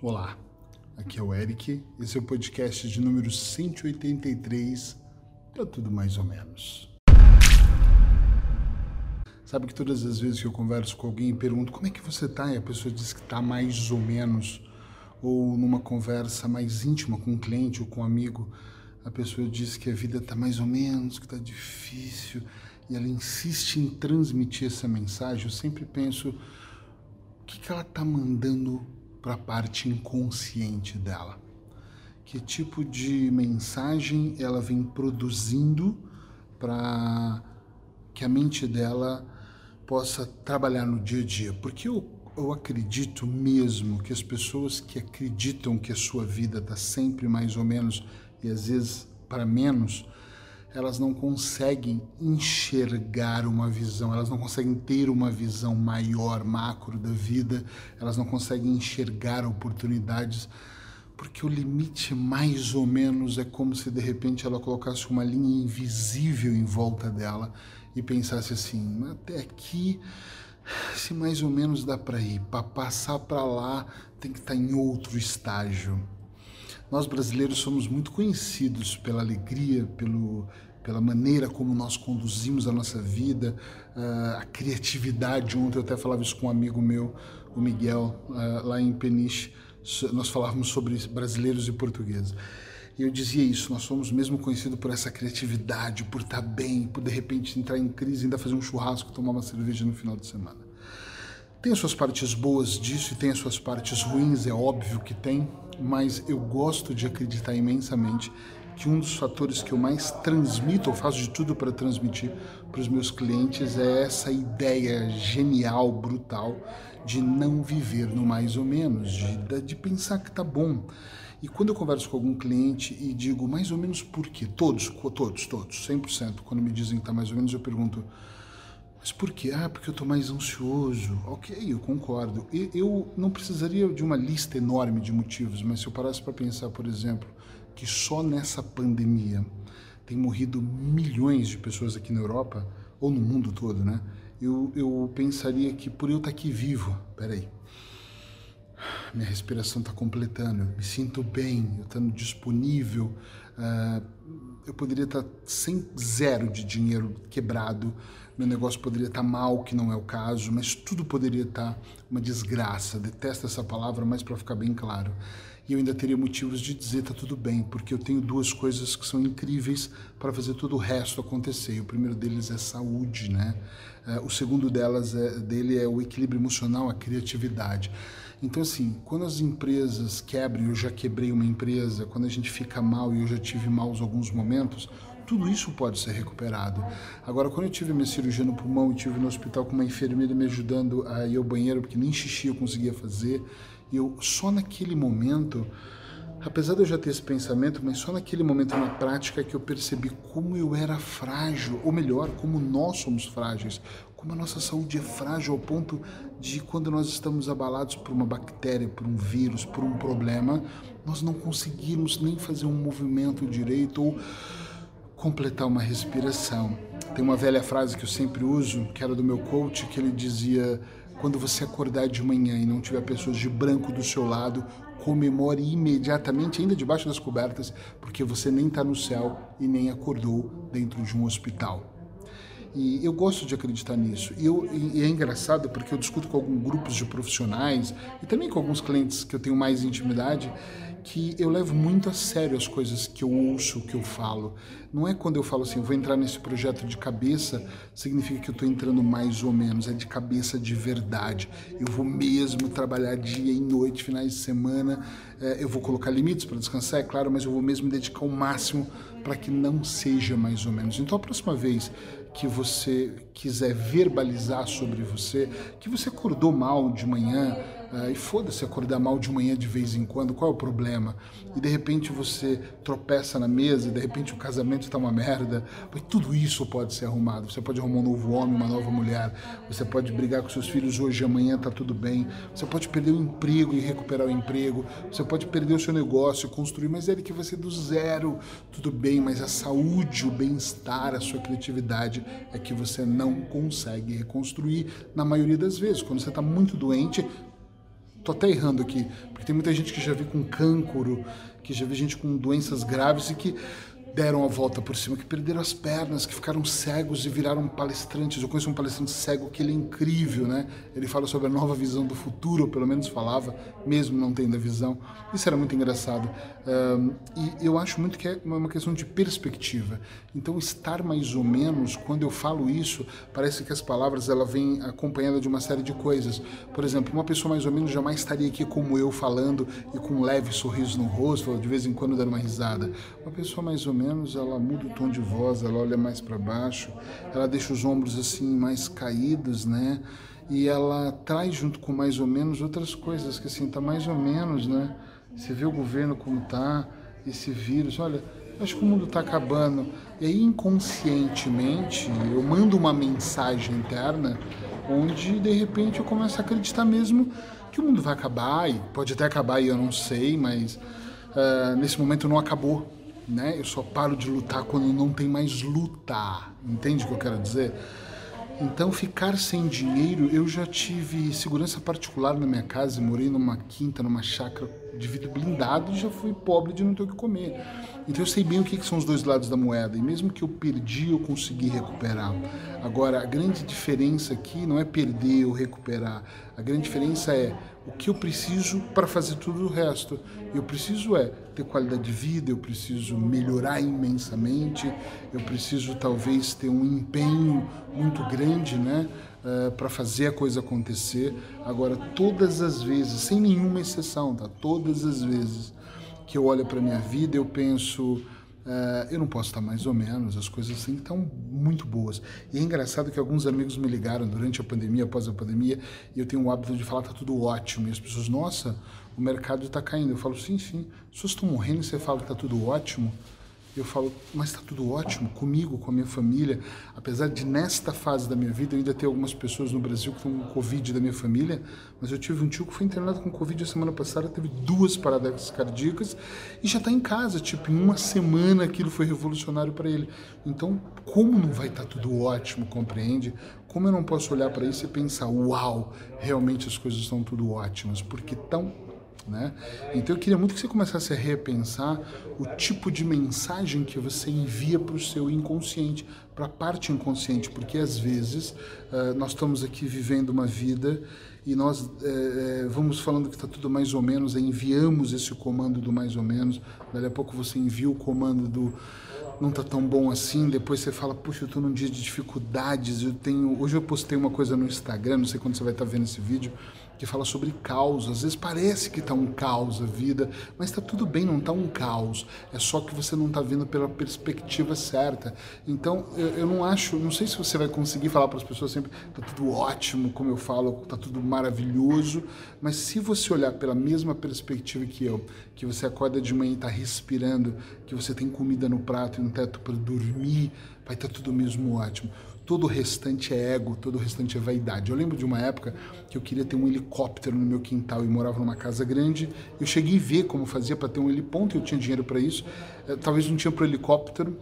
Olá, aqui é o Eric, esse é o podcast de número 183, para tudo mais ou menos. Sabe que todas as vezes que eu converso com alguém e pergunto como é que você tá e a pessoa diz que tá mais ou menos, ou numa conversa mais íntima com um cliente ou com um amigo, a pessoa diz que a vida tá mais ou menos, que tá difícil, e ela insiste em transmitir essa mensagem, eu sempre penso o que, que ela tá mandando para a parte inconsciente dela. Que tipo de mensagem ela vem produzindo para que a mente dela possa trabalhar no dia a dia? Porque eu, eu acredito mesmo que as pessoas que acreditam que a sua vida está sempre mais ou menos e às vezes para menos, elas não conseguem enxergar uma visão, elas não conseguem ter uma visão maior, macro da vida, elas não conseguem enxergar oportunidades, porque o limite mais ou menos é como se de repente ela colocasse uma linha invisível em volta dela e pensasse assim: até aqui, se mais ou menos dá para ir, para passar para lá tem que estar tá em outro estágio. Nós brasileiros somos muito conhecidos pela alegria, pelo, pela maneira como nós conduzimos a nossa vida, uh, a criatividade. Ontem eu até falava isso com um amigo meu, o Miguel, uh, lá em Peniche. Nós falávamos sobre brasileiros e portugueses. E eu dizia isso, nós somos mesmo conhecidos por essa criatividade, por estar bem, por de repente entrar em crise, ainda fazer um churrasco, tomar uma cerveja no final de semana. Tem as suas partes boas disso e tem as suas partes ruins, é óbvio que tem, mas eu gosto de acreditar imensamente que um dos fatores que eu mais transmito, ou faço de tudo para transmitir para os meus clientes, é essa ideia genial, brutal, de não viver no mais ou menos, de, de pensar que tá bom. E quando eu converso com algum cliente e digo mais ou menos por quê, todos, todos, todos, 100%, quando me dizem que tá mais ou menos, eu pergunto, mas por quê? Ah, porque eu estou mais ansioso. Ok, eu concordo. Eu não precisaria de uma lista enorme de motivos, mas se eu parasse para pensar, por exemplo, que só nessa pandemia tem morrido milhões de pessoas aqui na Europa, ou no mundo todo, né? Eu, eu pensaria que por eu estar aqui vivo, peraí, minha respiração está completando, eu me sinto bem, eu estando disponível, uh, eu poderia estar sem zero de dinheiro quebrado, meu negócio poderia estar mal, que não é o caso, mas tudo poderia estar uma desgraça. Detesto essa palavra, mas para ficar bem claro. E eu ainda teria motivos de dizer tá tudo bem, porque eu tenho duas coisas que são incríveis para fazer todo o resto acontecer. E o primeiro deles é saúde, né? Uh, o segundo delas é, dele é o equilíbrio emocional, a criatividade. Então, assim, quando as empresas quebram, eu já quebrei uma empresa, quando a gente fica mal e eu já tive maus alguns momentos, tudo isso pode ser recuperado. Agora, quando eu tive minha cirurgia no pulmão e tive no hospital com uma enfermeira me ajudando a ir ao banheiro, porque nem xixi eu conseguia fazer, eu só naquele momento Apesar de eu já ter esse pensamento, mas só naquele momento na prática que eu percebi como eu era frágil, ou melhor, como nós somos frágeis, como a nossa saúde é frágil ao ponto de quando nós estamos abalados por uma bactéria, por um vírus, por um problema, nós não conseguimos nem fazer um movimento direito ou completar uma respiração. Tem uma velha frase que eu sempre uso, que era do meu coach, que ele dizia: quando você acordar de manhã e não tiver pessoas de branco do seu lado, comemore imediatamente, ainda debaixo das cobertas, porque você nem está no céu e nem acordou dentro de um hospital. E eu gosto de acreditar nisso. E, eu, e é engraçado porque eu discuto com alguns grupos de profissionais e também com alguns clientes que eu tenho mais intimidade que eu levo muito a sério as coisas que eu ouço, que eu falo. Não é quando eu falo assim, vou entrar nesse projeto de cabeça, significa que eu estou entrando mais ou menos, é de cabeça de verdade. Eu vou mesmo trabalhar dia e noite, finais de semana, é, eu vou colocar limites para descansar, é claro, mas eu vou mesmo dedicar o máximo para que não seja mais ou menos. Então, a próxima vez que você quiser verbalizar sobre você, que você acordou mal de manhã, e foda-se acordar mal de manhã de vez em quando, qual é o problema? E de repente você tropeça na mesa, de repente o casamento está uma merda, mas tudo isso pode ser arrumado. Você pode arrumar um novo homem, uma nova mulher, você pode brigar com seus filhos hoje e amanhã está tudo bem, você pode perder o emprego e recuperar o emprego, você pode perder o seu negócio, construir, mas é que você do zero, tudo bem, mas a saúde, o bem-estar, a sua criatividade é que você não consegue reconstruir na maioria das vezes. Quando você está muito doente, Tô até errando aqui, porque tem muita gente que já vi com cancro, que já vi gente com doenças graves e que deram a volta por cima, que perderam as pernas, que ficaram cegos e viraram palestrantes. Eu conheço um palestrante cego que ele é incrível, né? Ele fala sobre a nova visão do futuro, ou pelo menos falava, mesmo não tendo a visão. Isso era muito engraçado. Um, e eu acho muito que é uma questão de perspectiva. Então, estar mais ou menos, quando eu falo isso, parece que as palavras ela vêm acompanhada de uma série de coisas. Por exemplo, uma pessoa mais ou menos jamais estaria aqui como eu falando e com um leve sorriso no rosto, de vez em quando dando uma risada. Uma pessoa mais ou menos, ela muda o tom de voz, ela olha mais para baixo, ela deixa os ombros assim mais caídos, né? E ela traz junto com mais ou menos outras coisas que assim tá mais ou menos, né? Você vê o governo como tá, esse vírus, olha, acho que o mundo está acabando. E aí inconscientemente eu mando uma mensagem interna onde de repente eu começo a acreditar mesmo que o mundo vai acabar e pode até acabar e eu não sei, mas uh, nesse momento não acabou né? Eu só paro de lutar quando não tem mais luta. Entende o que eu quero dizer? Então, ficar sem dinheiro, eu já tive segurança particular na minha casa, morei numa quinta, numa chácara de vidro blindado e já fui pobre de não ter o que comer. Então, eu sei bem o que são os dois lados da moeda e mesmo que eu perdi, eu consegui recuperar. Agora, a grande diferença aqui não é perder ou recuperar, a grande diferença é o que eu preciso para fazer tudo o resto. Eu preciso é ter qualidade de vida, eu preciso melhorar imensamente, eu preciso talvez ter um empenho muito grande, né? Uh, para fazer a coisa acontecer. Agora, todas as vezes, sem nenhuma exceção, tá? Todas as vezes que eu olho para minha vida, eu penso, Uh, eu não posso estar mais ou menos, as coisas assim estão muito boas. E é engraçado que alguns amigos me ligaram durante a pandemia, após a pandemia, e eu tenho o hábito de falar tá tudo ótimo. E as pessoas, nossa, o mercado está caindo. Eu falo, sim, sim. As pessoas estão morrendo e você fala que está tudo ótimo. Eu falo, mas está tudo ótimo comigo, com a minha família. Apesar de nesta fase da minha vida eu ainda ter algumas pessoas no Brasil que estão com Covid da minha família, mas eu tive um tio que foi internado com Covid a semana passada, teve duas paradas cardíacas e já está em casa. Tipo, em uma semana aquilo foi revolucionário para ele. Então, como não vai estar tá tudo ótimo, compreende? Como eu não posso olhar para isso e pensar, uau, realmente as coisas estão tudo ótimas, porque estão né? Então eu queria muito que você começasse a repensar o tipo de mensagem que você envia para o seu inconsciente, para a parte inconsciente, porque às vezes uh, nós estamos aqui vivendo uma vida e nós uh, vamos falando que está tudo mais ou menos, enviamos esse comando do mais ou menos, daqui a pouco você envia o comando do não tá tão bom assim, depois você fala, puxa, eu tô num dia de dificuldades, eu tenho, hoje eu postei uma coisa no Instagram, não sei quando você vai estar tá vendo esse vídeo, que fala sobre caos. Às vezes parece que está um caos a vida, mas está tudo bem, não está um caos. É só que você não está vendo pela perspectiva certa. Então, eu, eu, não acho, não sei se você vai conseguir falar para as pessoas sempre, está tudo ótimo, como eu falo, está tudo maravilhoso, mas se você olhar pela mesma perspectiva que eu, que você acorda de manhã e está respirando, que você tem comida no prato e um teto para dormir, vai estar tá tudo mesmo ótimo todo o restante é ego, todo o restante é vaidade. Eu lembro de uma época que eu queria ter um helicóptero no meu quintal e morava numa casa grande. Eu cheguei a ver como fazia para ter um heliponto, eu tinha dinheiro para isso. Eh, talvez não tinha para o helicóptero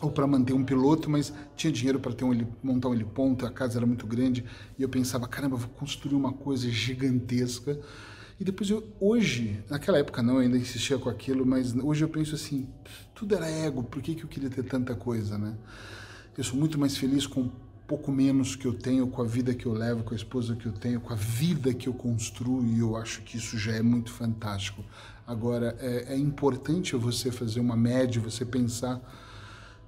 ou para manter um piloto, mas tinha dinheiro para ter um montar um heliponto, a casa era muito grande e eu pensava, caramba, vou construir uma coisa gigantesca. E depois eu, hoje, naquela época não, eu ainda insistia com aquilo, mas hoje eu penso assim, tudo era ego, por que, que eu queria ter tanta coisa, né? Eu sou muito mais feliz com pouco menos que eu tenho, com a vida que eu levo, com a esposa que eu tenho, com a vida que eu construo, e eu acho que isso já é muito fantástico. Agora, é, é importante você fazer uma média, você pensar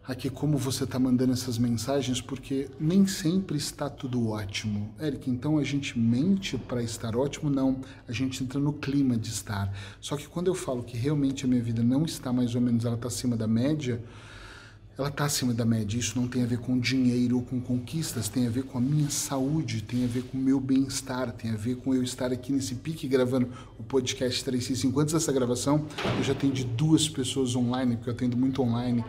aqui como você está mandando essas mensagens, porque nem sempre está tudo ótimo. Eric, então a gente mente para estar ótimo? Não, a gente entra no clima de estar. Só que quando eu falo que realmente a minha vida não está mais ou menos, ela está acima da média, ela está acima da média. Isso não tem a ver com dinheiro ou com conquistas, tem a ver com a minha saúde, tem a ver com o meu bem-estar, tem a ver com eu estar aqui nesse pique gravando o podcast 365. Antes dessa gravação, eu já atendi duas pessoas online, porque eu atendo muito online.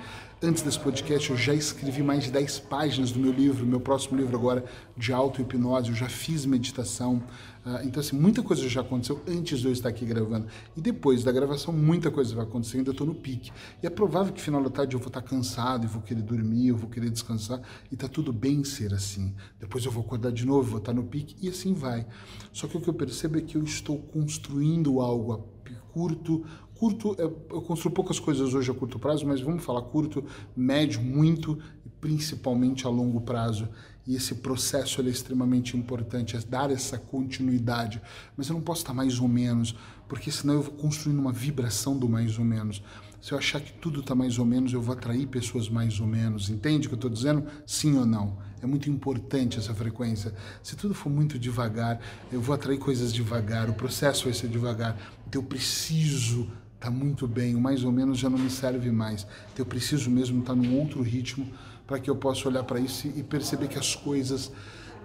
Antes desse podcast, eu já escrevi mais de 10 páginas do meu livro, meu próximo livro agora, de auto-hipnose. Eu já fiz meditação, Uh, então, assim, muita coisa já aconteceu antes de eu estar aqui gravando. E depois da gravação, muita coisa vai acontecer, ainda estou no pique. E é provável que final da tarde eu vou estar cansado e vou querer dormir, eu vou querer descansar, e tá tudo bem ser assim. Depois eu vou acordar de novo, vou estar no pique, e assim vai. Só que o que eu percebo é que eu estou construindo algo a curto, curto, é, eu construo poucas coisas hoje a curto prazo, mas vamos falar curto, médio, muito e principalmente a longo prazo. E esse processo é extremamente importante, é dar essa continuidade. Mas eu não posso estar mais ou menos, porque senão eu vou construindo uma vibração do mais ou menos. Se eu achar que tudo está mais ou menos, eu vou atrair pessoas mais ou menos. Entende o que eu estou dizendo? Sim ou não? É muito importante essa frequência. Se tudo for muito devagar, eu vou atrair coisas devagar, o processo vai ser devagar. Então eu preciso tá muito bem, o mais ou menos já não me serve mais. Então eu preciso mesmo estar tá num outro ritmo para que eu possa olhar para isso e perceber que as coisas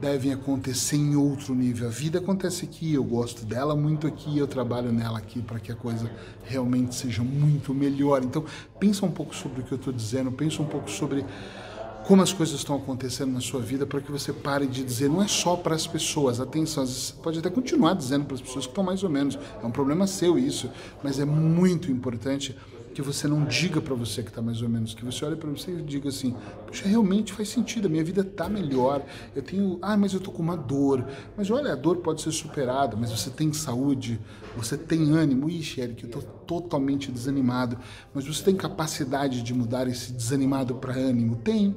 devem acontecer em outro nível. A vida acontece aqui, eu gosto dela muito aqui, eu trabalho nela aqui para que a coisa realmente seja muito melhor. Então, pensa um pouco sobre o que eu estou dizendo, pensa um pouco sobre como as coisas estão acontecendo na sua vida para que você pare de dizer, não é só para as pessoas, atenção, você pode até continuar dizendo para as pessoas que estão mais ou menos, é um problema seu isso, mas é muito importante que você não diga para você que está mais ou menos, que você olhe para você e diga assim, puxa, realmente faz sentido, a minha vida está melhor, eu tenho, ah, mas eu tô com uma dor, mas olha, a dor pode ser superada, mas você tem saúde, você tem ânimo, ixi, Eric, eu tô totalmente desanimado, mas você tem capacidade de mudar esse desanimado para ânimo? Tenho.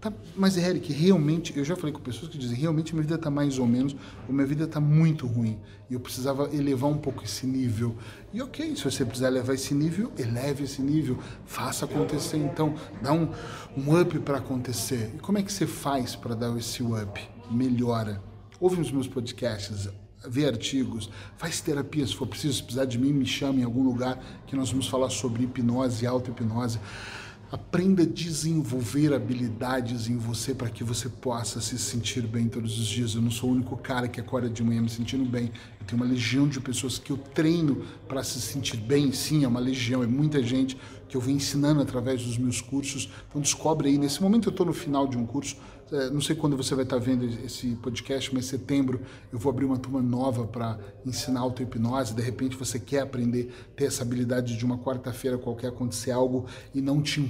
Tá, mas Eric, realmente, eu já falei com pessoas que dizem, realmente minha vida está mais ou menos, ou minha vida está muito ruim. E eu precisava elevar um pouco esse nível. E ok, se você precisar elevar esse nível, eleve esse nível, faça acontecer. Então, dá um, um up para acontecer. E como é que você faz para dar esse up? Melhora. Ouve os meus podcasts, vê artigos, faz terapia se for preciso, se precisar de mim, me chame em algum lugar que nós vamos falar sobre hipnose auto-hipnose. Aprenda a desenvolver habilidades em você para que você possa se sentir bem todos os dias. Eu não sou o único cara que acorda de manhã me sentindo bem. Eu tenho uma legião de pessoas que eu treino para se sentir bem. Sim, é uma legião, é muita gente que eu venho ensinando através dos meus cursos. Então descobre aí. Nesse momento eu estou no final de um curso. É, não sei quando você vai estar vendo esse podcast, mas em setembro eu vou abrir uma turma nova para ensinar auto-hipnose. De repente você quer aprender, ter essa habilidade de uma quarta-feira qualquer acontecer algo e não te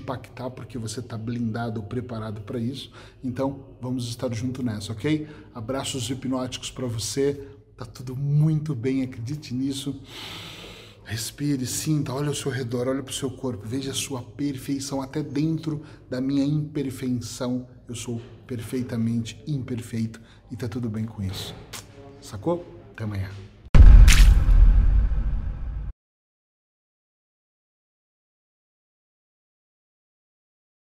porque você está blindado ou preparado para isso. Então vamos estar junto nessa, ok? Abraços hipnóticos para você. Tá tudo muito bem, acredite nisso. Respire, sinta, olhe ao seu redor, olhe para o seu corpo, veja a sua perfeição até dentro da minha imperfeição. Eu sou perfeitamente imperfeito e tá tudo bem com isso. Sacou? Até amanhã.